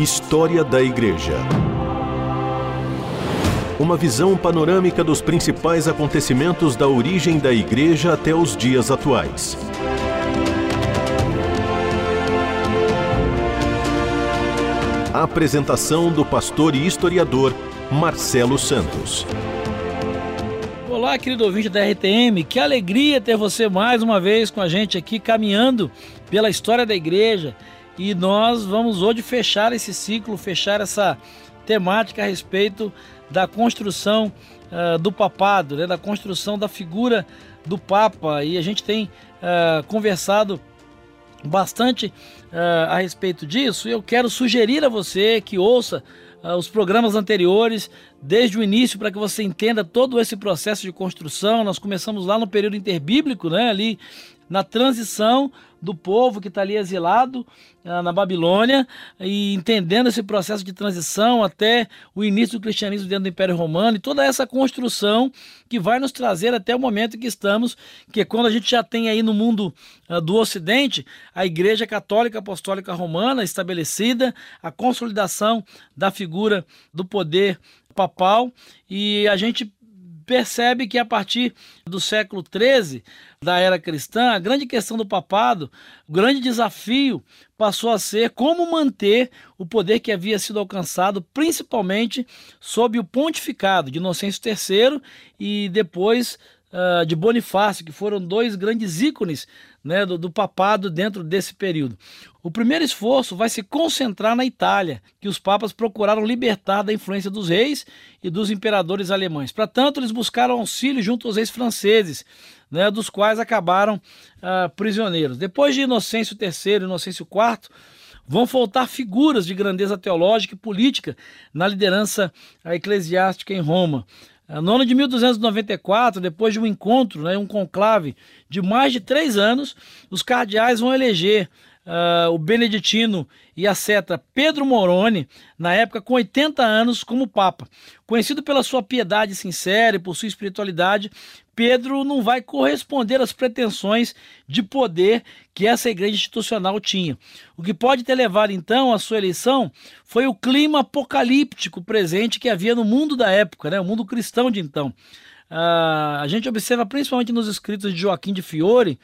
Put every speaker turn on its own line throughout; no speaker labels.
História da Igreja. Uma visão panorâmica dos principais acontecimentos da origem da Igreja até os dias atuais. A apresentação do pastor e historiador Marcelo Santos.
Olá, querido ouvinte da RTM, que alegria ter você mais uma vez com a gente aqui caminhando pela história da igreja. E nós vamos hoje fechar esse ciclo, fechar essa temática a respeito da construção uh, do papado, né, da construção da figura do Papa. E a gente tem uh, conversado bastante uh, a respeito disso. Eu quero sugerir a você que ouça os programas anteriores desde o início para que você entenda todo esse processo de construção. Nós começamos lá no período interbíblico, né, ali na transição do povo que está ali exilado uh, na Babilônia e entendendo esse processo de transição até o início do cristianismo dentro do Império Romano e toda essa construção que vai nos trazer até o momento que estamos, que é quando a gente já tem aí no mundo uh, do Ocidente a Igreja Católica Apostólica Romana estabelecida, a consolidação da figura do poder papal e a gente percebe que a partir do século XIII, da era cristã, a grande questão do papado, o grande desafio passou a ser como manter o poder que havia sido alcançado, principalmente sob o pontificado de Inocêncio III e depois uh, de Bonifácio, que foram dois grandes ícones né, do, do, papado dentro desse período. O primeiro esforço vai se concentrar na Itália, que os papas procuraram libertar da influência dos reis e dos imperadores alemães. Para tanto, eles buscaram auxílio junto aos reis franceses, né, dos quais acabaram uh, prisioneiros. Depois de Inocêncio III e Inocêncio IV, vão faltar figuras de grandeza teológica e política na liderança eclesiástica em Roma. No ano de 1294, depois de um encontro, né, um conclave de mais de três anos, os cardeais vão eleger uh, o beneditino e a cetra Pedro Moroni, na época com 80 anos, como Papa. Conhecido pela sua piedade sincera e por sua espiritualidade, Pedro não vai corresponder às pretensões de poder que essa igreja institucional tinha. O que pode ter levado então à sua eleição foi o clima apocalíptico presente que havia no mundo da época, né? o mundo cristão de então. Uh, a gente observa principalmente nos escritos de Joaquim de Fiore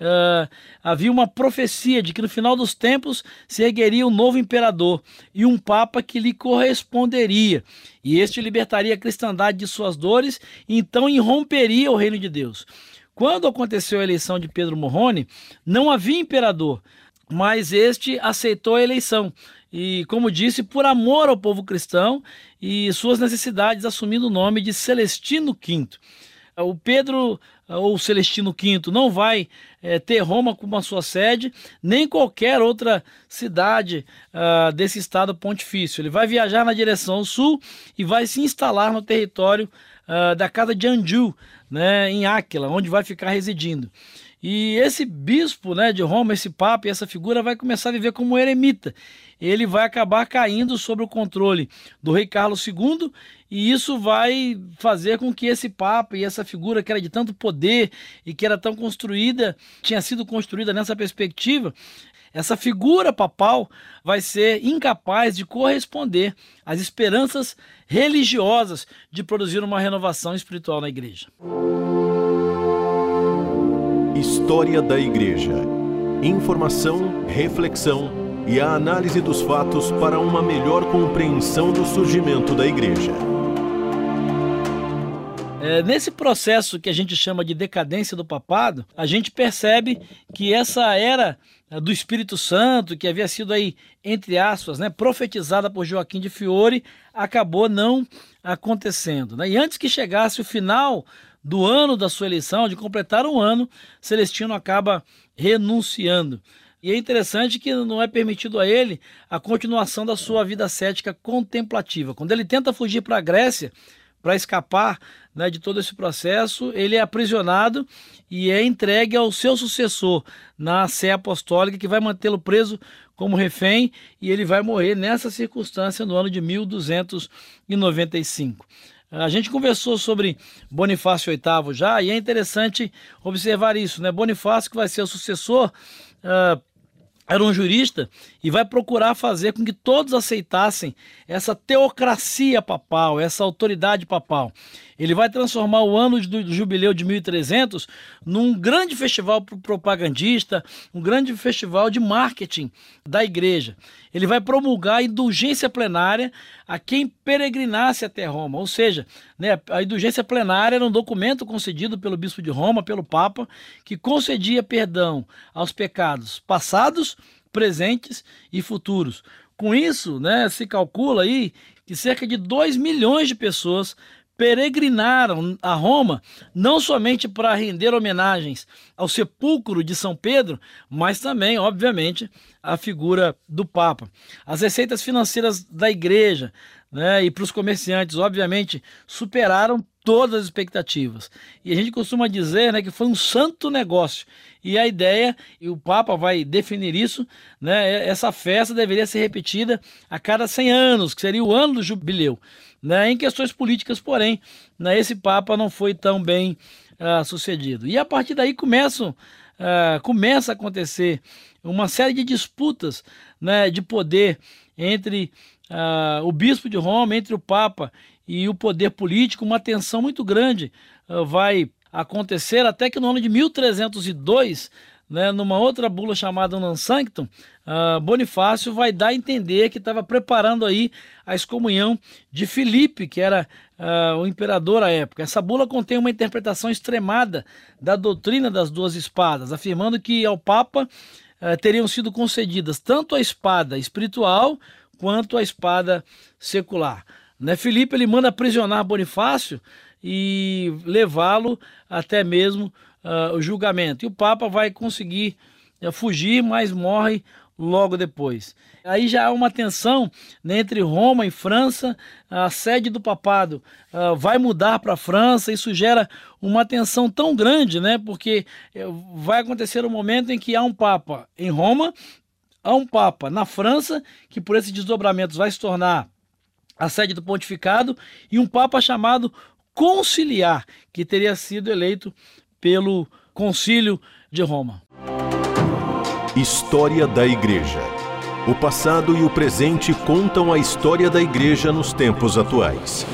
uh, havia uma profecia de que no final dos tempos se ergueria um novo imperador e um papa que lhe corresponderia. E este libertaria a cristandade de suas dores e então irromperia o reino de Deus. Quando aconteceu a eleição de Pedro Morrone, não havia imperador, mas este aceitou a eleição. E, como disse, por amor ao povo cristão e suas necessidades, assumindo o nome de Celestino V. O Pedro ou Celestino V não vai é, ter Roma como a sua sede, nem qualquer outra cidade uh, desse estado pontifício. Ele vai viajar na direção sul e vai se instalar no território uh, da casa de Anjou, né, em Áquila, onde vai ficar residindo. E esse bispo né, de Roma, esse papa e essa figura vai começar a viver como eremita. Ele vai acabar caindo sob o controle do rei Carlos II e isso vai fazer com que esse papa e essa figura que era de tanto poder e que era tão construída, tinha sido construída nessa perspectiva, essa figura papal vai ser incapaz de corresponder às esperanças religiosas de produzir uma renovação espiritual na igreja.
História da Igreja. Informação, reflexão e a análise dos fatos para uma melhor compreensão do surgimento da Igreja.
É, nesse processo que a gente chama de decadência do papado, a gente percebe que essa era é, do Espírito Santo, que havia sido aí, entre aspas, né, profetizada por Joaquim de Fiore, acabou não acontecendo. Né? E antes que chegasse o final do ano da sua eleição, de completar um ano, Celestino acaba renunciando. E é interessante que não é permitido a ele a continuação da sua vida cética contemplativa. Quando ele tenta fugir para a Grécia, para escapar né, de todo esse processo, ele é aprisionado e é entregue ao seu sucessor na Sé Apostólica, que vai mantê-lo preso como refém e ele vai morrer nessa circunstância no ano de 1295. A gente conversou sobre Bonifácio VIII já e é interessante observar isso, né? Bonifácio que vai ser o sucessor uh, era um jurista e vai procurar fazer com que todos aceitassem essa teocracia papal, essa autoridade papal. Ele vai transformar o ano do jubileu de 1300 num grande festival propagandista, um grande festival de marketing da igreja. Ele vai promulgar a indulgência plenária a quem peregrinasse até Roma, ou seja, né, a indulgência plenária era um documento concedido pelo bispo de Roma, pelo Papa, que concedia perdão aos pecados passados, presentes e futuros. Com isso, né, se calcula aí que cerca de 2 milhões de pessoas peregrinaram a Roma não somente para render homenagens ao sepulcro de São Pedro, mas também, obviamente, à figura do Papa. As receitas financeiras da igreja né, e para os comerciantes, obviamente, superaram todas as expectativas. E a gente costuma dizer né, que foi um santo negócio. E a ideia, e o Papa vai definir isso, né, essa festa deveria ser repetida a cada 100 anos, que seria o ano do jubileu. Né? Em questões políticas, porém, né, esse Papa não foi tão bem uh, sucedido. E a partir daí começam, uh, começa a acontecer uma série de disputas né, de poder entre uh, o bispo de Roma, entre o Papa e o poder político, uma tensão muito grande vai acontecer até que no ano de 1302 né, numa outra bula chamada Non Sanctum, uh, Bonifácio vai dar a entender que estava preparando aí a excomunhão de Filipe, que era uh, o imperador à época. Essa bula contém uma interpretação extremada da doutrina das duas espadas, afirmando que ao Papa uh, teriam sido concedidas tanto a espada espiritual quanto a espada secular. Né, Filipe ele manda aprisionar Bonifácio e levá-lo até mesmo uh, o julgamento. E o Papa vai conseguir uh, fugir, mas morre logo depois. Aí já há uma tensão né, entre Roma e França, a sede do papado uh, vai mudar para a França, isso gera uma tensão tão grande, né, porque eh, vai acontecer um momento em que há um papa em Roma, há um papa na França, que por esses desdobramentos vai se tornar a sede do pontificado, e um papa chamado conciliar, que teria sido eleito pelo Concílio de Roma.
História da Igreja. O passado e o presente contam a história da Igreja nos tempos atuais.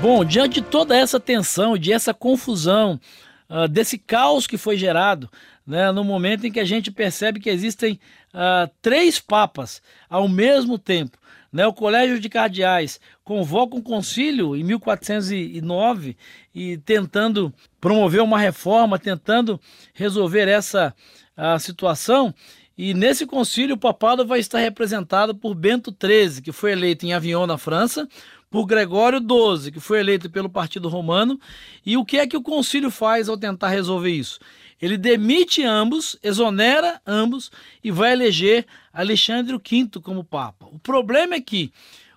Bom, diante de toda essa tensão, de essa confusão, uh, desse caos que foi gerado, né, no momento em que a gente percebe que existem uh, três papas ao mesmo tempo, né, o Colégio de Cardeais convoca um concílio em 1409 e tentando promover uma reforma, tentando resolver essa a situação. E nesse concílio o papado vai estar representado por Bento XIII, que foi eleito em Avignon, na França, por Gregório XII, que foi eleito pelo Partido Romano. E o que é que o concílio faz ao tentar resolver isso? Ele demite ambos, exonera ambos e vai eleger Alexandre V como Papa. O problema é que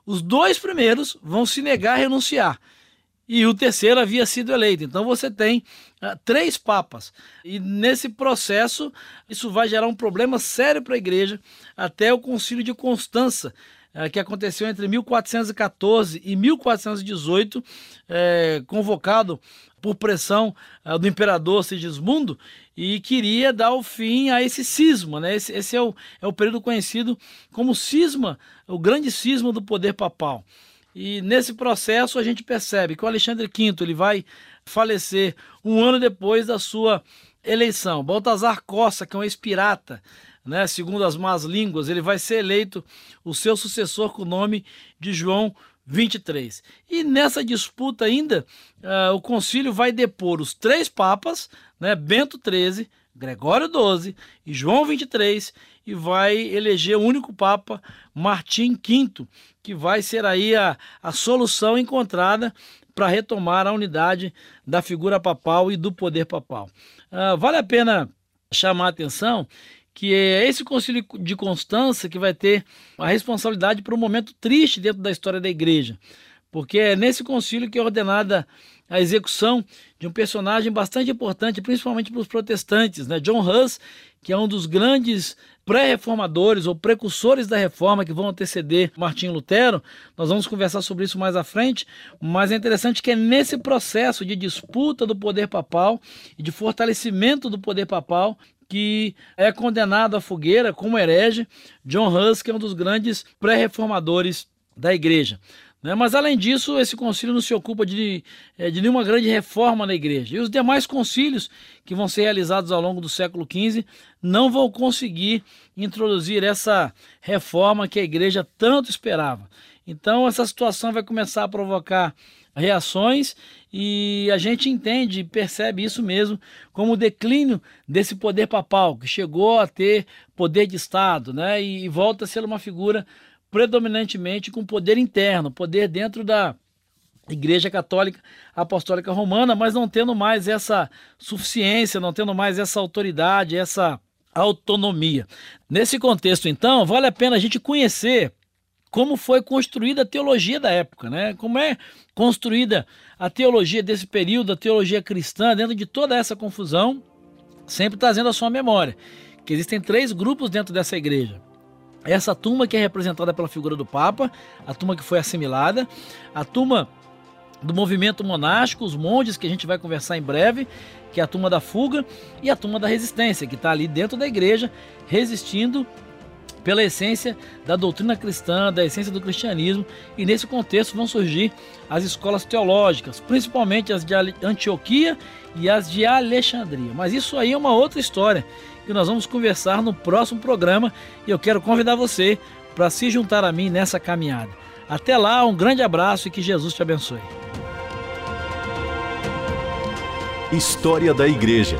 os dois primeiros vão se negar a renunciar e o terceiro havia sido eleito. Então você tem uh, três papas. E nesse processo, isso vai gerar um problema sério para a igreja até o Concílio de Constança, que aconteceu entre 1414 e 1418, eh, convocado por pressão uh, do imperador Sigismundo, e queria dar o fim a esse cisma. Né? Esse, esse é, o, é o período conhecido como cisma, o grande cisma do poder papal. E nesse processo a gente percebe que o Alexandre V ele vai falecer um ano depois da sua eleição. Baltazar Costa, que é um ex-pirata, né, segundo as más línguas, ele vai ser eleito o seu sucessor com o nome de João 23. E nessa disputa ainda, uh, o concílio vai depor os três papas, né, Bento XIII, Gregório XII e João 23, e vai eleger o único papa, Martim V, que vai ser aí a, a solução encontrada para retomar a unidade da figura papal e do poder papal. Uh, vale a pena chamar a atenção que é esse concílio de Constança que vai ter a responsabilidade por um momento triste dentro da história da igreja. porque é nesse concílio que é ordenada a execução de um personagem bastante importante, principalmente para os protestantes, né? John Hus, que é um dos grandes pré-reformadores ou precursores da reforma que vão anteceder Martinho Lutero. Nós vamos conversar sobre isso mais à frente, mas é interessante que é nesse processo de disputa do poder papal e de fortalecimento do poder papal que é condenado à fogueira como herege John Hus, que é um dos grandes pré-reformadores da igreja. Né? Mas, além disso, esse concílio não se ocupa de, é, de nenhuma grande reforma na igreja. E os demais concílios que vão ser realizados ao longo do século XV não vão conseguir introduzir essa reforma que a igreja tanto esperava. Então, essa situação vai começar a provocar reações e a gente entende e percebe isso mesmo como o declínio desse poder papal, que chegou a ter poder de Estado né, e volta a ser uma figura predominantemente com poder interno, poder dentro da Igreja Católica Apostólica Romana, mas não tendo mais essa suficiência, não tendo mais essa autoridade, essa autonomia. Nesse contexto, então, vale a pena a gente conhecer como foi construída a teologia da época, né? Como é construída a teologia desse período, a teologia cristã, dentro de toda essa confusão, sempre trazendo a sua memória que existem três grupos dentro dessa igreja. Essa turma que é representada pela figura do Papa, a turma que foi assimilada, a turma do movimento monástico, os monges, que a gente vai conversar em breve, que é a turma da fuga, e a turma da resistência, que está ali dentro da igreja, resistindo pela essência da doutrina cristã, da essência do cristianismo, e nesse contexto vão surgir as escolas teológicas, principalmente as de Antioquia e as de Alexandria. Mas isso aí é uma outra história que nós vamos conversar no próximo programa e eu quero convidar você para se juntar a mim nessa caminhada. Até lá, um grande abraço e que Jesus te abençoe.
História da Igreja.